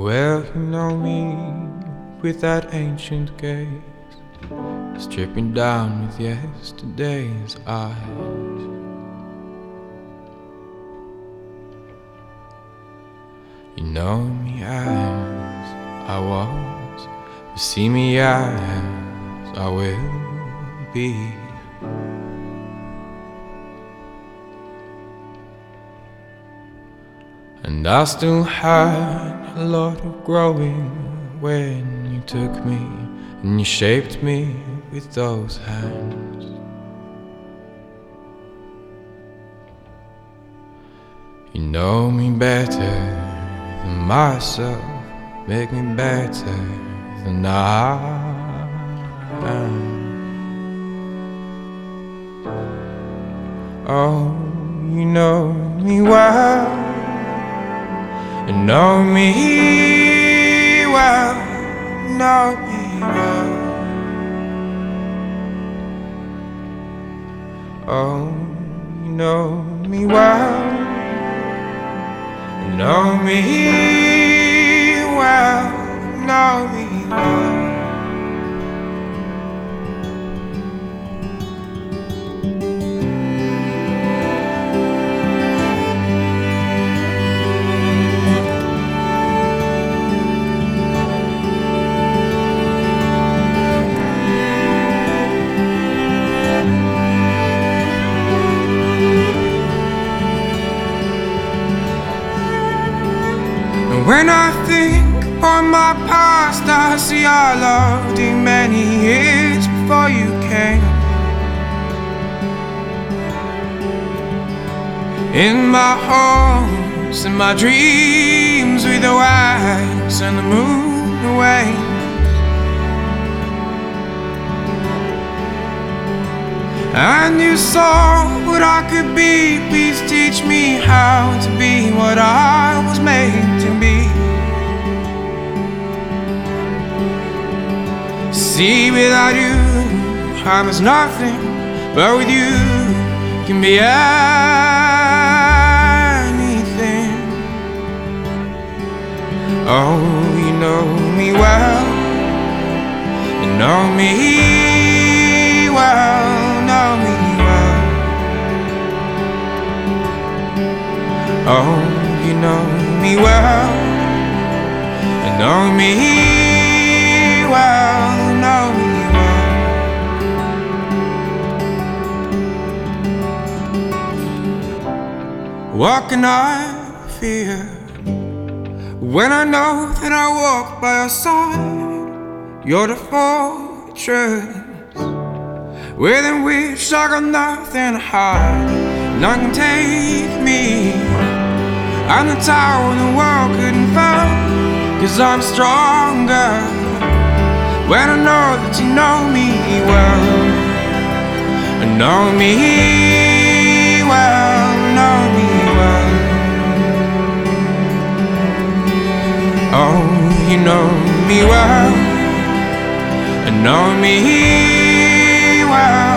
Well, you know me with that ancient gaze, stripping down with yesterday's eyes. You know me as I was, you see me as I will be. And I still had a lot of growing when you took me and you shaped me with those hands. You know me better than myself, make me better than I am. Oh, you know me well, you know me well, know me well. Oh, you know me well, you know me well, know me well. When I think on my past, I see I loved you many years before you came. In my homes, in my dreams, with the wax and the moon away. And you saw what I could be. Please teach me how to be what I See, without you, I'm as nothing, but with you, can be anything. Oh, you know me well, you know me well, know me well. Oh, you know me well, you know me What can I fear when I know that I walk by your side? You're the fortress within which I got nothing to hide. None can take me. I'm the tower the world couldn't fall. Cause I'm stronger when I know that you know me well. Know me well, you know me well, and know me well.